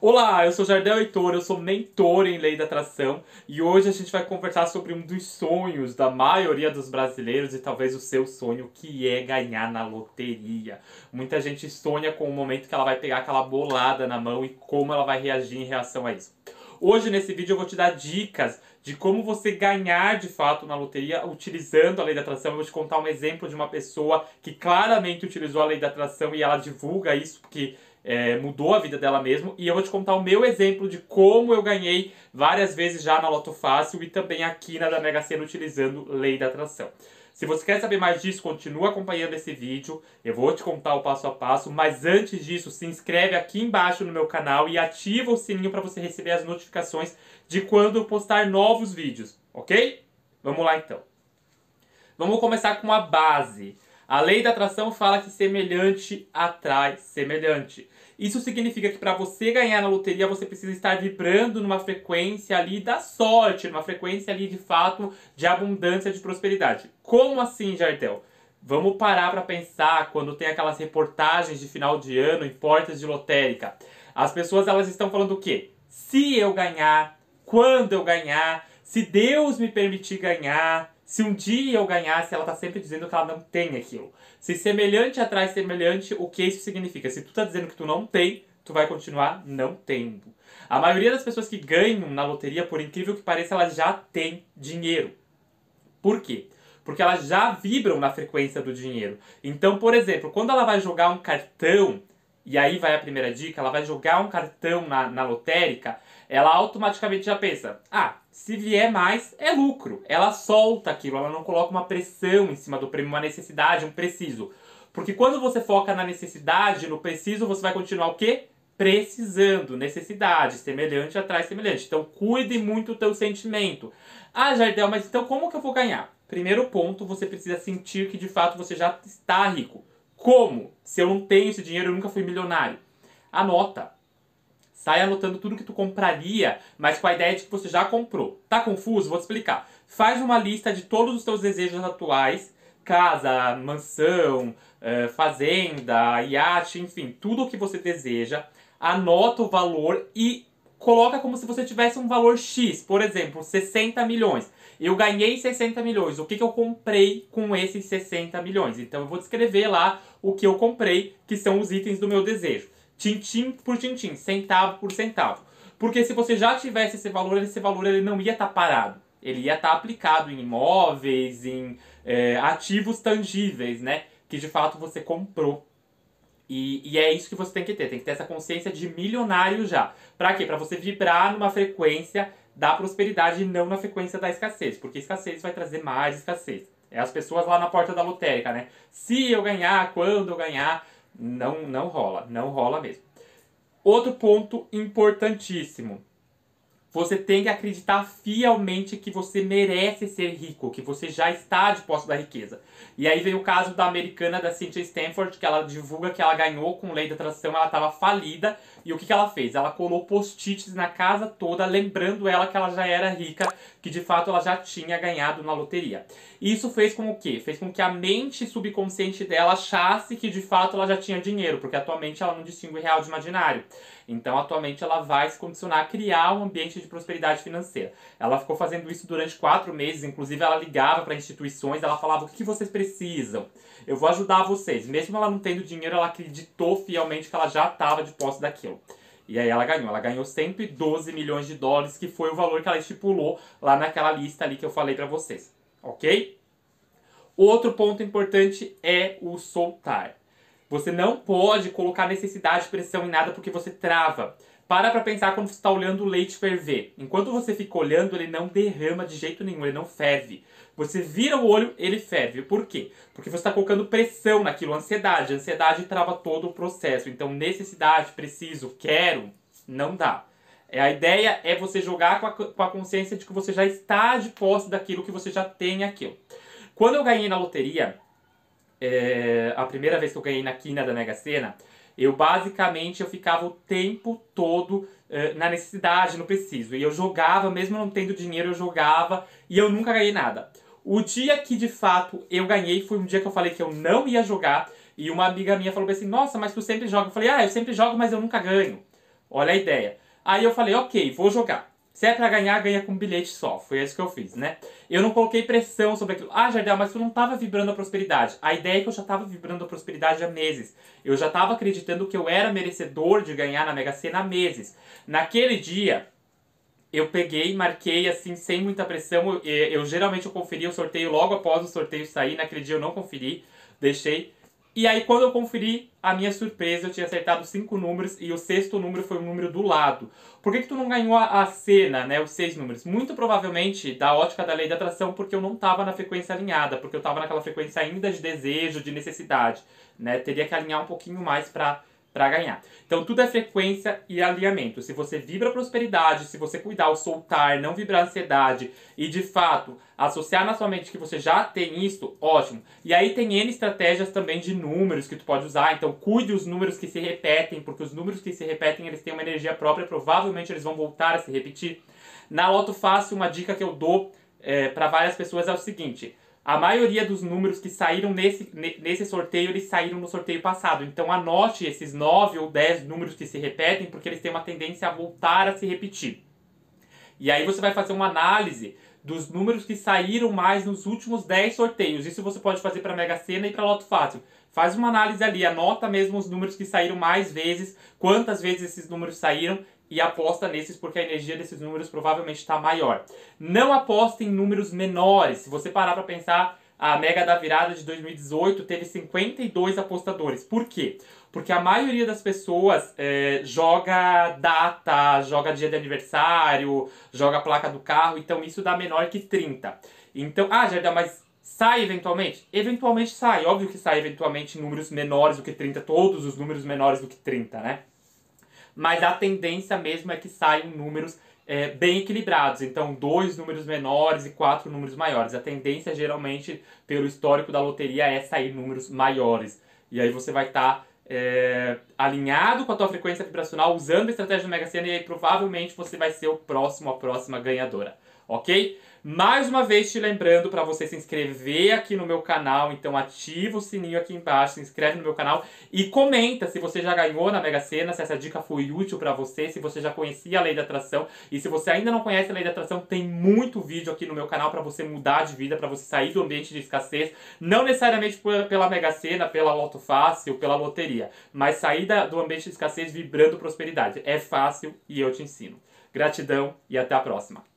Olá, eu sou Jardel Heitor, eu sou mentor em Lei da Atração e hoje a gente vai conversar sobre um dos sonhos da maioria dos brasileiros e talvez o seu sonho, que é ganhar na loteria. Muita gente sonha com o momento que ela vai pegar aquela bolada na mão e como ela vai reagir em reação a isso. Hoje nesse vídeo eu vou te dar dicas de como você ganhar de fato na loteria utilizando a lei da atração. Eu vou te contar um exemplo de uma pessoa que claramente utilizou a lei da atração e ela divulga isso porque é, mudou a vida dela mesmo. E eu vou te contar o meu exemplo de como eu ganhei várias vezes já na Loto Fácil e também aqui na da Mega Sena utilizando lei da atração. Se você quer saber mais disso, continua acompanhando esse vídeo. Eu vou te contar o passo a passo, mas antes disso, se inscreve aqui embaixo no meu canal e ativa o sininho para você receber as notificações de quando eu postar novos vídeos, ok? Vamos lá então. Vamos começar com a base. A lei da atração fala que semelhante atrai semelhante. Isso significa que para você ganhar na loteria, você precisa estar vibrando numa frequência ali da sorte, numa frequência ali de fato de abundância, de prosperidade. Como assim, Jardel? Vamos parar para pensar quando tem aquelas reportagens de final de ano em portas de lotérica. As pessoas elas estão falando o quê? Se eu ganhar, quando eu ganhar, se Deus me permitir ganhar, se um dia eu ganhasse, ela está sempre dizendo que ela não tem aquilo. Se semelhante atrai semelhante, o que isso significa? Se tu está dizendo que tu não tem, tu vai continuar não tendo. A maioria das pessoas que ganham na loteria, por incrível que pareça, elas já têm dinheiro. Por quê? Porque elas já vibram na frequência do dinheiro. Então, por exemplo, quando ela vai jogar um cartão, e aí vai a primeira dica, ela vai jogar um cartão na, na lotérica, ela automaticamente já pensa: ah, se vier mais, é lucro. Ela solta aquilo, ela não coloca uma pressão em cima do prêmio, uma necessidade, um preciso. Porque quando você foca na necessidade, no preciso, você vai continuar o quê? Precisando, necessidade, semelhante atrai semelhante. Então cuide muito do teu sentimento. Ah, Jardel, mas então como que eu vou ganhar? Primeiro ponto, você precisa sentir que de fato você já está rico. Como? Se eu não tenho esse dinheiro, eu nunca fui milionário. Anota. Sai anotando tudo que tu compraria, mas com a ideia de que você já comprou. Tá confuso? Vou te explicar. Faz uma lista de todos os teus desejos atuais. Casa, mansão, eh, fazenda, iate, enfim, tudo o que você deseja. Anota o valor e coloca como se você tivesse um valor X. Por exemplo, 60 milhões. Eu ganhei 60 milhões. O que, que eu comprei com esses 60 milhões? Então eu vou descrever lá o que eu comprei, que são os itens do meu desejo tintim por tintim, centavo por centavo. Porque se você já tivesse esse valor, esse valor ele não ia estar tá parado. Ele ia estar tá aplicado em imóveis, em é, ativos tangíveis, né? Que de fato você comprou. E, e, é isso que você tem que ter. Tem que ter essa consciência de milionário já. Pra quê? Pra você vibrar numa frequência da prosperidade e não na frequência da escassez. Porque escassez vai trazer mais escassez. É as pessoas lá na porta da lotérica, né? Se eu ganhar, quando eu ganhar. Não, não rola, não rola mesmo. Outro ponto importantíssimo. Você tem que acreditar fielmente que você merece ser rico, que você já está de posse da riqueza. E aí vem o caso da americana da Cynthia Stanford, que ela divulga que ela ganhou com lei da atração, ela estava falida. E o que, que ela fez? Ela colou post-its na casa toda, lembrando ela que ela já era rica, que de fato ela já tinha ganhado na loteria. Isso fez com o quê? Fez com que a mente subconsciente dela achasse que de fato ela já tinha dinheiro, porque atualmente ela não distingue real de imaginário. Então, atualmente, ela vai se condicionar a criar um ambiente de prosperidade financeira. Ela ficou fazendo isso durante quatro meses, inclusive ela ligava para instituições, ela falava o que vocês precisam. Eu vou ajudar vocês. Mesmo ela não tendo dinheiro, ela acreditou fielmente que ela já estava de posse daquilo. E aí ela ganhou. Ela ganhou 112 milhões de dólares, que foi o valor que ela estipulou lá naquela lista ali que eu falei para vocês. Ok? Outro ponto importante é o soltar. Você não pode colocar necessidade de pressão em nada porque você trava. Para pra pensar quando você está olhando o leite ferver. Enquanto você fica olhando, ele não derrama de jeito nenhum, ele não ferve. Você vira o olho, ele ferve. Por quê? Porque você está colocando pressão naquilo, ansiedade. A ansiedade trava todo o processo. Então, necessidade, preciso, quero, não dá. É, a ideia é você jogar com a, com a consciência de que você já está de posse daquilo, que você já tem aquilo. Quando eu ganhei na loteria, é, a primeira vez que eu ganhei na quina da Mega Sena, eu basicamente eu ficava o tempo todo é, na necessidade, no preciso. E eu jogava, mesmo não tendo dinheiro, eu jogava e eu nunca ganhei nada. O dia que de fato eu ganhei foi um dia que eu falei que eu não ia jogar. E uma amiga minha falou assim: Nossa, mas tu sempre joga. Eu falei: Ah, eu sempre jogo, mas eu nunca ganho. Olha a ideia. Aí eu falei, ok, vou jogar. Se é pra ganhar, ganha com um bilhete só. Foi isso que eu fiz, né? Eu não coloquei pressão sobre aquilo. Ah, Jardel, mas tu não tava vibrando a prosperidade. A ideia é que eu já tava vibrando a prosperidade há meses. Eu já tava acreditando que eu era merecedor de ganhar na Mega Sena há meses. Naquele dia, eu peguei, marquei assim, sem muita pressão. Eu, eu geralmente eu conferi o sorteio logo após o sorteio sair. Naquele dia eu não conferi, deixei. E aí, quando eu conferi, a minha surpresa, eu tinha acertado cinco números e o sexto número foi o número do lado. Por que, que tu não ganhou a, a cena, né? Os seis números? Muito provavelmente da ótica da lei da atração, porque eu não estava na frequência alinhada, porque eu estava naquela frequência ainda de desejo, de necessidade. Né? Teria que alinhar um pouquinho mais para para ganhar. Então tudo é frequência e alinhamento. Se você vibra prosperidade, se você cuidar o soltar, não vibrar ansiedade e de fato associar na sua mente que você já tem isso, ótimo. E aí tem N estratégias também de números que tu pode usar. Então cuide os números que se repetem, porque os números que se repetem, eles têm uma energia própria, provavelmente eles vão voltar a se repetir. Na Loto Fácil, uma dica que eu dou é, para várias pessoas é o seguinte: a maioria dos números que saíram nesse, nesse sorteio, eles saíram no sorteio passado. Então anote esses 9 ou 10 números que se repetem, porque eles têm uma tendência a voltar a se repetir. E aí você vai fazer uma análise dos números que saíram mais nos últimos 10 sorteios. Isso você pode fazer para Mega Sena e para Loto Fácil. Faz uma análise ali, anota mesmo os números que saíram mais vezes, quantas vezes esses números saíram e aposta nesses porque a energia desses números provavelmente está maior. Não aposte em números menores. Se você parar para pensar, a Mega da Virada de 2018 teve 52 apostadores. Por quê? Porque a maioria das pessoas é, joga data, joga dia de aniversário, joga placa do carro, então isso dá menor que 30. Então, ah, Jardel, mas sai eventualmente? Eventualmente sai, óbvio que sai eventualmente números menores do que 30, todos os números menores do que 30, né? Mas a tendência mesmo é que saiam números é, bem equilibrados. Então, dois números menores e quatro números maiores. A tendência, geralmente, pelo histórico da loteria, é sair números maiores. E aí você vai estar tá, é, alinhado com a tua frequência vibracional, usando a estratégia do Mega Sena, e aí provavelmente você vai ser o próximo, a próxima ganhadora. Ok? Mais uma vez te lembrando para você se inscrever aqui no meu canal, então ativa o sininho aqui embaixo, se inscreve no meu canal e comenta se você já ganhou na Mega Sena, se essa dica foi útil para você, se você já conhecia a lei da atração e se você ainda não conhece a lei da atração, tem muito vídeo aqui no meu canal para você mudar de vida, para você sair do ambiente de escassez, não necessariamente pela Mega Sena, pela Loto Fácil, pela loteria, mas sair do ambiente de escassez vibrando prosperidade. É fácil e eu te ensino. Gratidão e até a próxima.